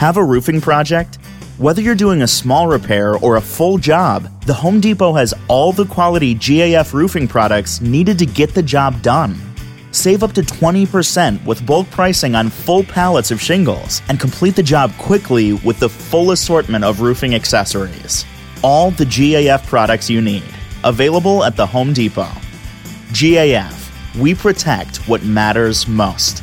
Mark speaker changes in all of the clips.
Speaker 1: Have a roofing project? Whether you're doing a small repair or a full job, the Home Depot has all the quality GAF roofing products needed to get the job done. Save up to 20% with bulk pricing on full pallets of shingles and complete the job quickly with the full assortment of roofing accessories. All the GAF products you need, available at the Home Depot. GAF, we protect what matters most.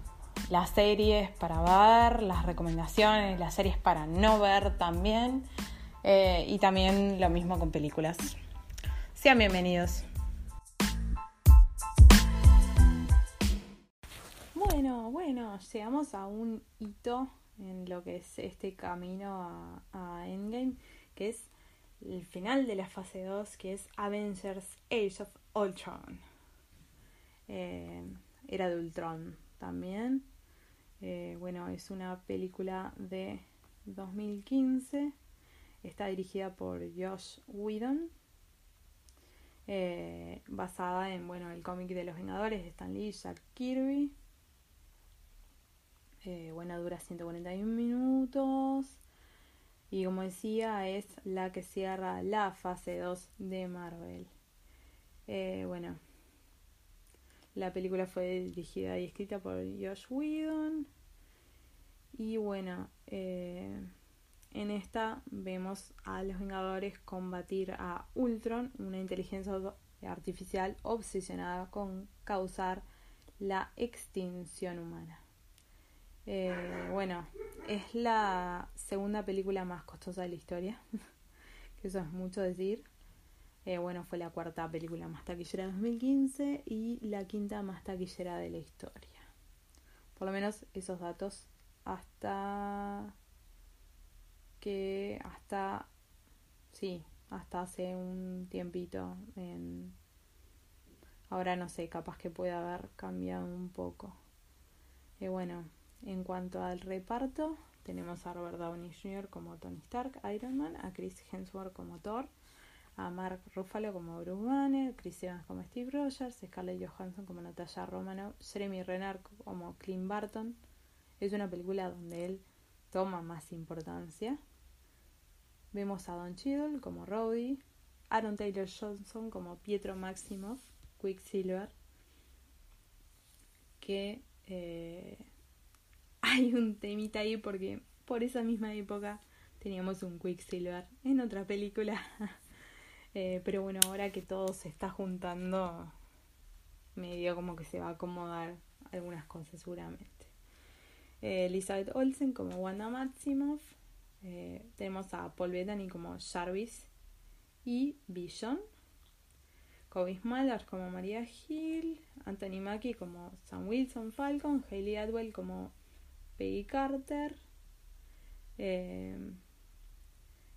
Speaker 2: las series para ver, las recomendaciones, las series para no ver también. Eh, y también lo mismo con películas. Sean bienvenidos. Bueno, bueno, llegamos a un hito en lo que es este camino a, Endgame, que es el final de la fase 2, que es Avengers Age of Ultron. Eh, era de Ultron también. Eh, bueno, es una película de 2015. Está dirigida por Josh Whedon. Eh, basada en bueno, el cómic de los Vengadores de Stan Lee y Jack Kirby. Eh, bueno, dura 141 minutos. Y como decía, es la que cierra la fase 2 de Marvel. bueno, la película fue dirigida y escrita por Josh Whedon. Y bueno, eh, en esta vemos a los Vengadores combatir a Ultron, una inteligencia artificial obsesionada con causar la extinción humana. Eh, bueno, es la segunda película más costosa de la historia, que eso es mucho decir. Eh, bueno, fue la cuarta película más taquillera de 2015 y la quinta más taquillera de la historia. Por lo menos esos datos hasta que hasta sí, hasta hace un tiempito ahora no sé, capaz que puede haber cambiado un poco. Y bueno, en cuanto al reparto, tenemos a Robert Downey Jr. como Tony Stark, Iron Man, a Chris Hemsworth como Thor, a Mark Ruffalo como Bruce Banner, Chris Evans como Steve Rogers, Scarlett Johansson como Natasha Romanoff, Jeremy Renner como Clint Barton. Es una película donde él toma más importancia. Vemos a Don Cheadle como Rowdy, Aaron Taylor Johnson como Pietro Maximoff, Quicksilver, que eh, hay un temita ahí porque por esa misma época teníamos un Quicksilver en otra película Eh, pero bueno, ahora que todo se está juntando, medio como que se va a acomodar algunas cosas seguramente. Eh, Elizabeth Olsen como Wanda Maximoff. Eh, tenemos a Paul Bettany como Jarvis y Vision. Kobe Smulders como Maria Hill. Anthony Mackie como Sam Wilson Falcon. Hayley Atwell como Peggy Carter.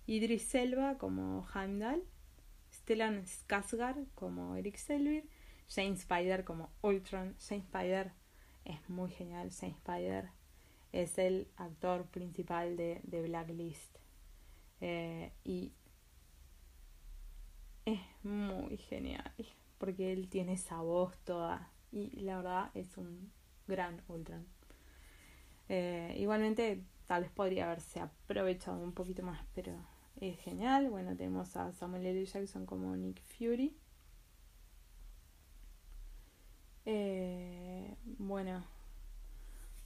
Speaker 2: Idris Selva como Heimdall. Stellan Skarsgård como Eric Selvig, James Spider como Ultron. James Spider es muy genial. James Spider es el actor principal de, Blacklist. Eh, y es muy genial porque él tiene esa voz toda y la verdad es un gran Ultron. Eh, igualmente tal vez podría haberse aprovechado un poquito más, pero es genial. Bueno, tenemos a Samuel L. Jackson como Nick Fury. Eh, bueno,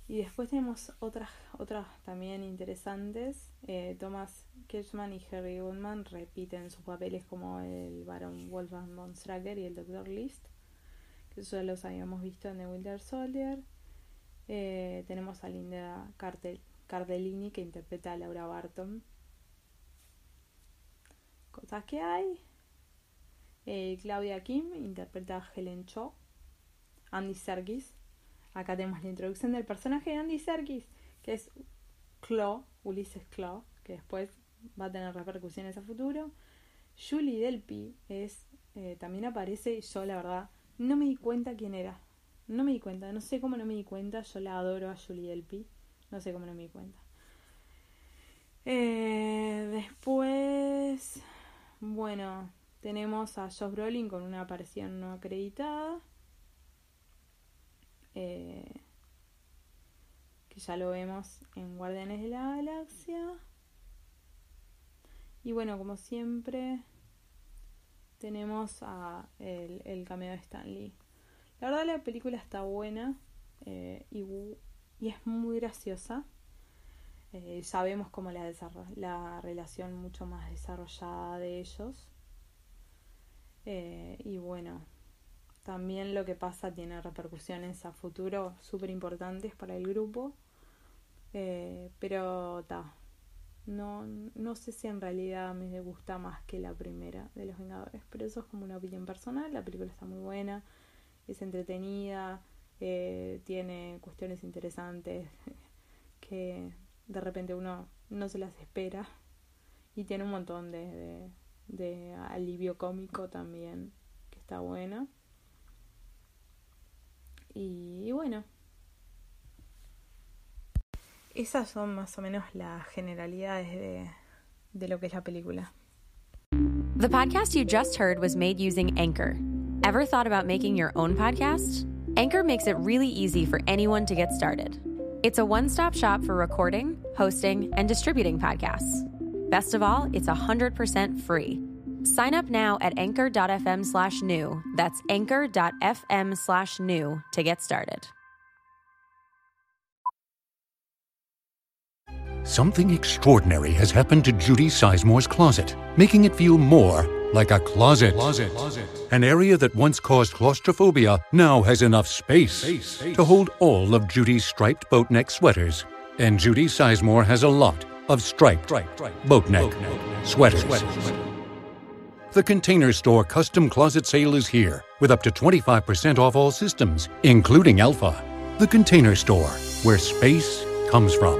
Speaker 2: y después tenemos otras, otras también interesantes. Eh, Thomas Kirchman y Harry Goldman repiten sus papeles como el Baron Wolfgang von Stracker y el Dr. List, que ya los habíamos visto en The Winter Soldier. Eh, tenemos a Linda Cardellini que interpreta a Laura Barton cosas que hay. Eh, Claudia Kim interpreta a Helen Cho. Andy Serkis. Acá tenemos la introducción del personaje de Andy Serkis, que es Claw, Ulises Claw, que después va a tener repercusiones a futuro. Julie Delpy es, eh, también aparece, y yo la verdad no me di cuenta quién era. No me di cuenta, no sé cómo no me di cuenta. Yo la adoro a Julie Delpy. No sé cómo no me di cuenta. Eh, después, bueno, tenemos a Josh Brolin con una aparición no acreditada. Eh, que ya lo vemos en Guardianes de la Galaxia. Y bueno, como siempre, tenemos a el, el cameo de Stan Lee. La verdad la película está buena eh, y, y, es muy graciosa. Eh, sabemos cómo la, la relación mucho más desarrollada de ellos. Eh, y bueno, también lo que pasa tiene repercusiones a futuro súper importantes para el grupo. Eh, pero ta, no, no sé si en realidad me gusta más que la primera de Los Vengadores, pero eso es como una opinión personal. La película está muy buena, es entretenida, eh, tiene cuestiones interesantes que de repente uno no se las espera y tiene un montón de, de, alivio cómico también que está bueno. y bueno, esas son más o menos las generalidades de, de lo que es la película.
Speaker 3: The podcast you just heard was made using Anchor. Ever thought about making your own podcast? Anchor makes it really easy for anyone to get started. It's a one stop shop for recording, hosting, and distributing podcasts. Best of all, it's 100% free. Sign up now at anchor.fm slash new. That's anchor.fm slash new to get started.
Speaker 4: Something extraordinary has happened to Judy Sizemore's closet, making it feel more like a closet. closet. An area that once caused claustrophobia now has enough space, space, space. to hold all of Judy's striped boat neck sweaters. And Judy Sizemore has a lot of striped, boat neck, sweaters. sweaters. The Container Store custom closet sale is here with up to 25% off all systems, including Alpha. The Container Store, where space comes from.